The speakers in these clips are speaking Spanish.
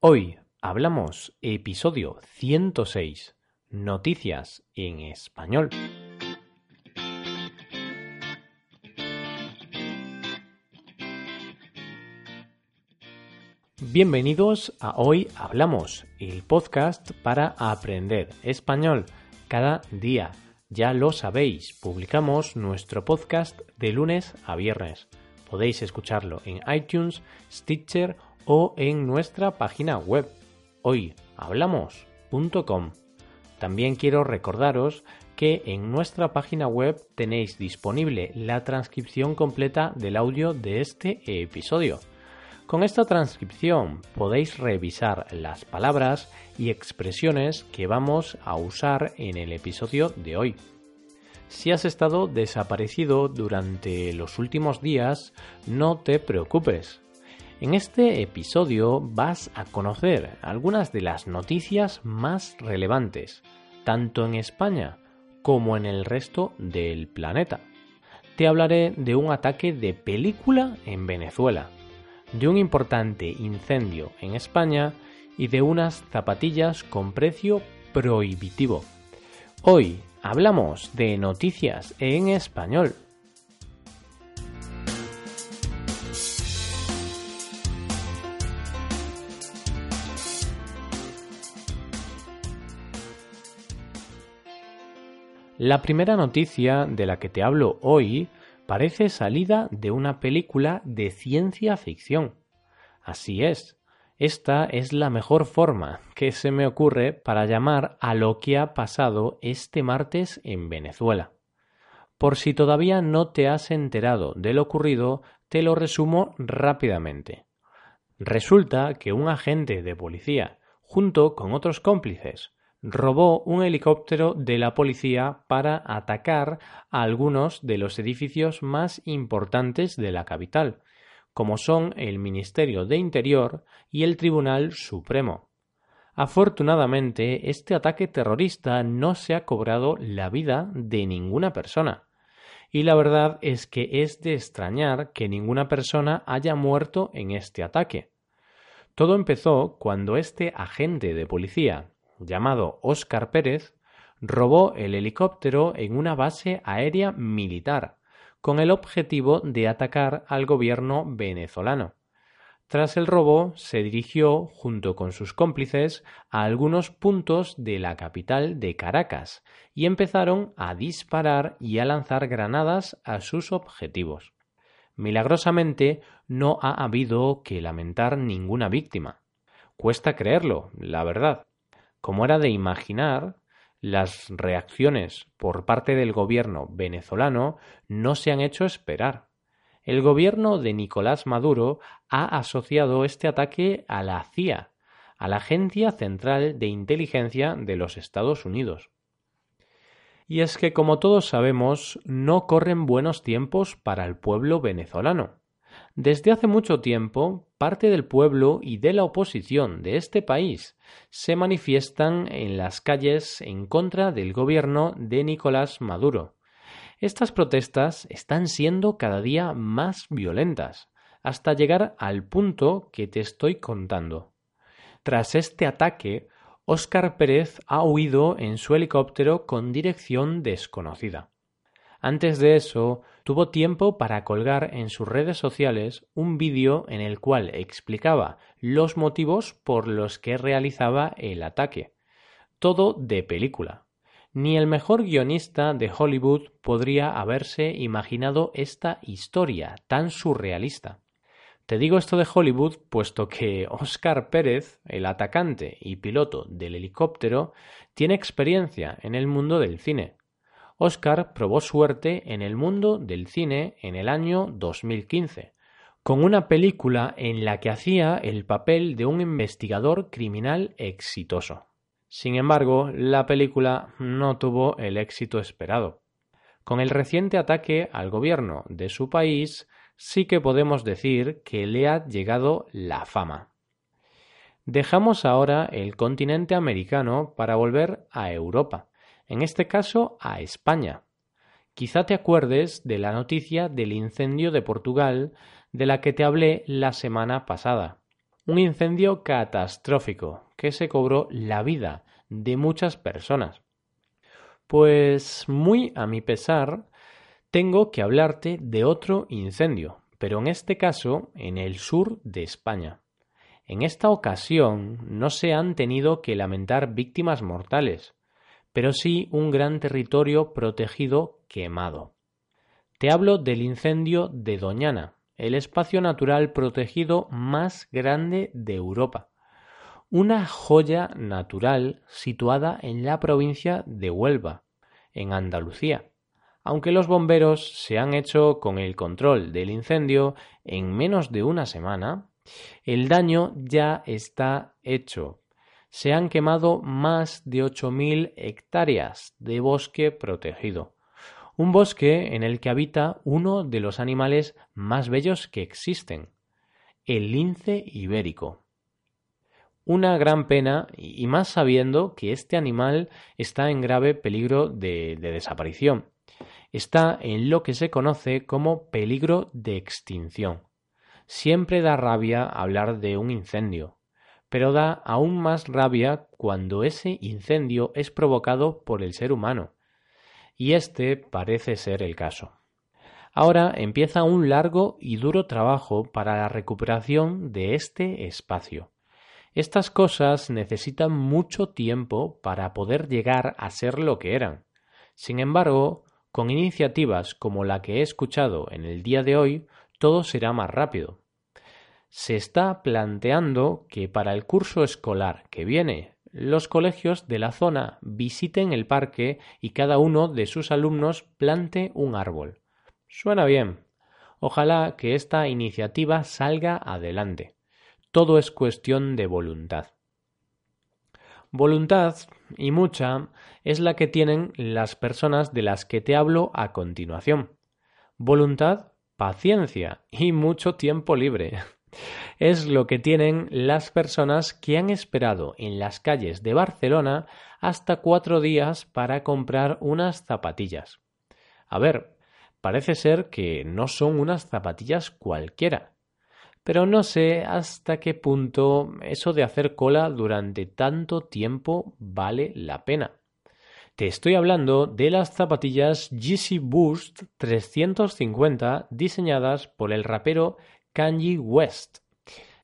Hoy hablamos episodio 106, Noticias en español. Bienvenidos a Hoy Hablamos, el podcast para aprender español cada día. Ya lo sabéis, publicamos nuestro podcast de lunes a viernes. Podéis escucharlo en iTunes, Stitcher o en nuestra página web hoyhablamos.com. También quiero recordaros que en nuestra página web tenéis disponible la transcripción completa del audio de este episodio. Con esta transcripción podéis revisar las palabras y expresiones que vamos a usar en el episodio de hoy. Si has estado desaparecido durante los últimos días, no te preocupes. En este episodio vas a conocer algunas de las noticias más relevantes, tanto en España como en el resto del planeta. Te hablaré de un ataque de película en Venezuela de un importante incendio en España y de unas zapatillas con precio prohibitivo. Hoy hablamos de noticias en español. La primera noticia de la que te hablo hoy parece salida de una película de ciencia ficción. Así es, esta es la mejor forma que se me ocurre para llamar a lo que ha pasado este martes en Venezuela. Por si todavía no te has enterado de lo ocurrido, te lo resumo rápidamente. Resulta que un agente de policía, junto con otros cómplices, robó un helicóptero de la policía para atacar a algunos de los edificios más importantes de la capital, como son el Ministerio de Interior y el Tribunal Supremo. Afortunadamente, este ataque terrorista no se ha cobrado la vida de ninguna persona. Y la verdad es que es de extrañar que ninguna persona haya muerto en este ataque. Todo empezó cuando este agente de policía, llamado Óscar Pérez, robó el helicóptero en una base aérea militar, con el objetivo de atacar al gobierno venezolano. Tras el robo, se dirigió, junto con sus cómplices, a algunos puntos de la capital de Caracas y empezaron a disparar y a lanzar granadas a sus objetivos. Milagrosamente, no ha habido que lamentar ninguna víctima. Cuesta creerlo, la verdad. Como era de imaginar, las reacciones por parte del gobierno venezolano no se han hecho esperar. El gobierno de Nicolás Maduro ha asociado este ataque a la CIA, a la Agencia Central de Inteligencia de los Estados Unidos. Y es que, como todos sabemos, no corren buenos tiempos para el pueblo venezolano. Desde hace mucho tiempo, parte del pueblo y de la oposición de este país se manifiestan en las calles en contra del gobierno de Nicolás Maduro. Estas protestas están siendo cada día más violentas, hasta llegar al punto que te estoy contando. Tras este ataque, Óscar Pérez ha huido en su helicóptero con dirección desconocida. Antes de eso, tuvo tiempo para colgar en sus redes sociales un vídeo en el cual explicaba los motivos por los que realizaba el ataque. Todo de película. Ni el mejor guionista de Hollywood podría haberse imaginado esta historia tan surrealista. Te digo esto de Hollywood puesto que Oscar Pérez, el atacante y piloto del helicóptero, tiene experiencia en el mundo del cine Oscar probó suerte en el mundo del cine en el año 2015, con una película en la que hacía el papel de un investigador criminal exitoso. Sin embargo, la película no tuvo el éxito esperado. Con el reciente ataque al gobierno de su país, sí que podemos decir que le ha llegado la fama. Dejamos ahora el continente americano para volver a Europa en este caso a España. Quizá te acuerdes de la noticia del incendio de Portugal de la que te hablé la semana pasada. Un incendio catastrófico que se cobró la vida de muchas personas. Pues muy a mi pesar, tengo que hablarte de otro incendio, pero en este caso en el sur de España. En esta ocasión no se han tenido que lamentar víctimas mortales, pero sí un gran territorio protegido quemado. Te hablo del incendio de Doñana, el espacio natural protegido más grande de Europa. Una joya natural situada en la provincia de Huelva, en Andalucía aunque los bomberos se han hecho con el control del incendio en menos de una semana, el daño ya está hecho. Se han quemado más de 8.000 hectáreas de bosque protegido. Un bosque en el que habita uno de los animales más bellos que existen, el lince ibérico. Una gran pena, y más sabiendo que este animal está en grave peligro de, de desaparición está en lo que se conoce como peligro de extinción. Siempre da rabia hablar de un incendio, pero da aún más rabia cuando ese incendio es provocado por el ser humano. Y este parece ser el caso. Ahora empieza un largo y duro trabajo para la recuperación de este espacio. Estas cosas necesitan mucho tiempo para poder llegar a ser lo que eran. Sin embargo, con iniciativas como la que he escuchado en el día de hoy, todo será más rápido. Se está planteando que para el curso escolar que viene, los colegios de la zona visiten el parque y cada uno de sus alumnos plante un árbol. Suena bien. Ojalá que esta iniciativa salga adelante. Todo es cuestión de voluntad. Voluntad, y mucha, es la que tienen las personas de las que te hablo a continuación. Voluntad, paciencia y mucho tiempo libre. Es lo que tienen las personas que han esperado en las calles de Barcelona hasta cuatro días para comprar unas zapatillas. A ver, parece ser que no son unas zapatillas cualquiera, pero no sé hasta qué punto eso de hacer cola durante tanto tiempo vale la pena. Te estoy hablando de las zapatillas Yeezy Boost 350 diseñadas por el rapero Kanye West.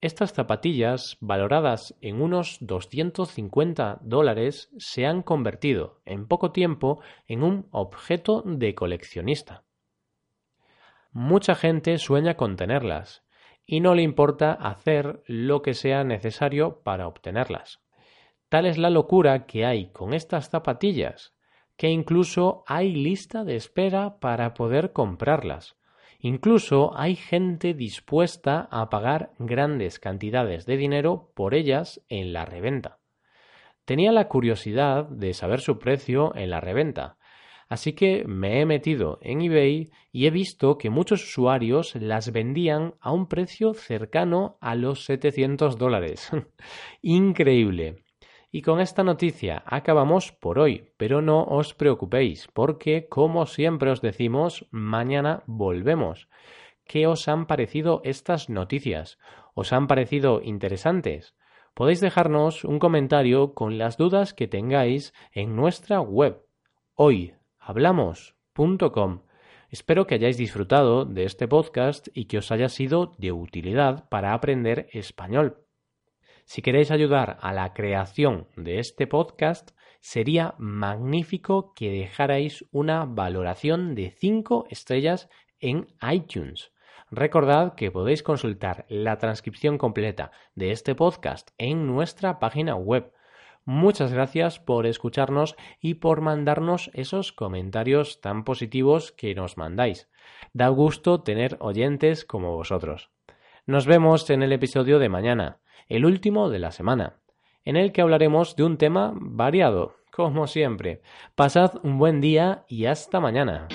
Estas zapatillas, valoradas en unos 250 dólares, se han convertido en poco tiempo en un objeto de coleccionista. Mucha gente sueña con tenerlas, y no le importa hacer lo que sea necesario para obtenerlas. Tal es la locura que hay con estas zapatillas, que incluso hay lista de espera para poder comprarlas. Incluso hay gente dispuesta a pagar grandes cantidades de dinero por ellas en la reventa. Tenía la curiosidad de saber su precio en la reventa, Así que me he metido en eBay y he visto que muchos usuarios las vendían a un precio cercano a los 700 dólares. Increíble. Y con esta noticia acabamos por hoy, pero no os preocupéis, porque como siempre os decimos, mañana volvemos. ¿Qué os han parecido estas noticias? ¿Os han parecido interesantes? Podéis dejarnos un comentario con las dudas que tengáis en nuestra web hoy hablamos.com. Espero que hayáis disfrutado de este podcast y que os haya sido de utilidad para aprender español. Si queréis ayudar a la creación de este podcast, sería magnífico que dejarais una valoración de 5 estrellas en iTunes. Recordad que podéis consultar la transcripción completa de este podcast en nuestra página web Muchas gracias por escucharnos y por mandarnos esos comentarios tan positivos que nos mandáis. Da gusto tener oyentes como vosotros. Nos vemos en el episodio de mañana, el último de la semana, en el que hablaremos de un tema variado, como siempre. Pasad un buen día y hasta mañana.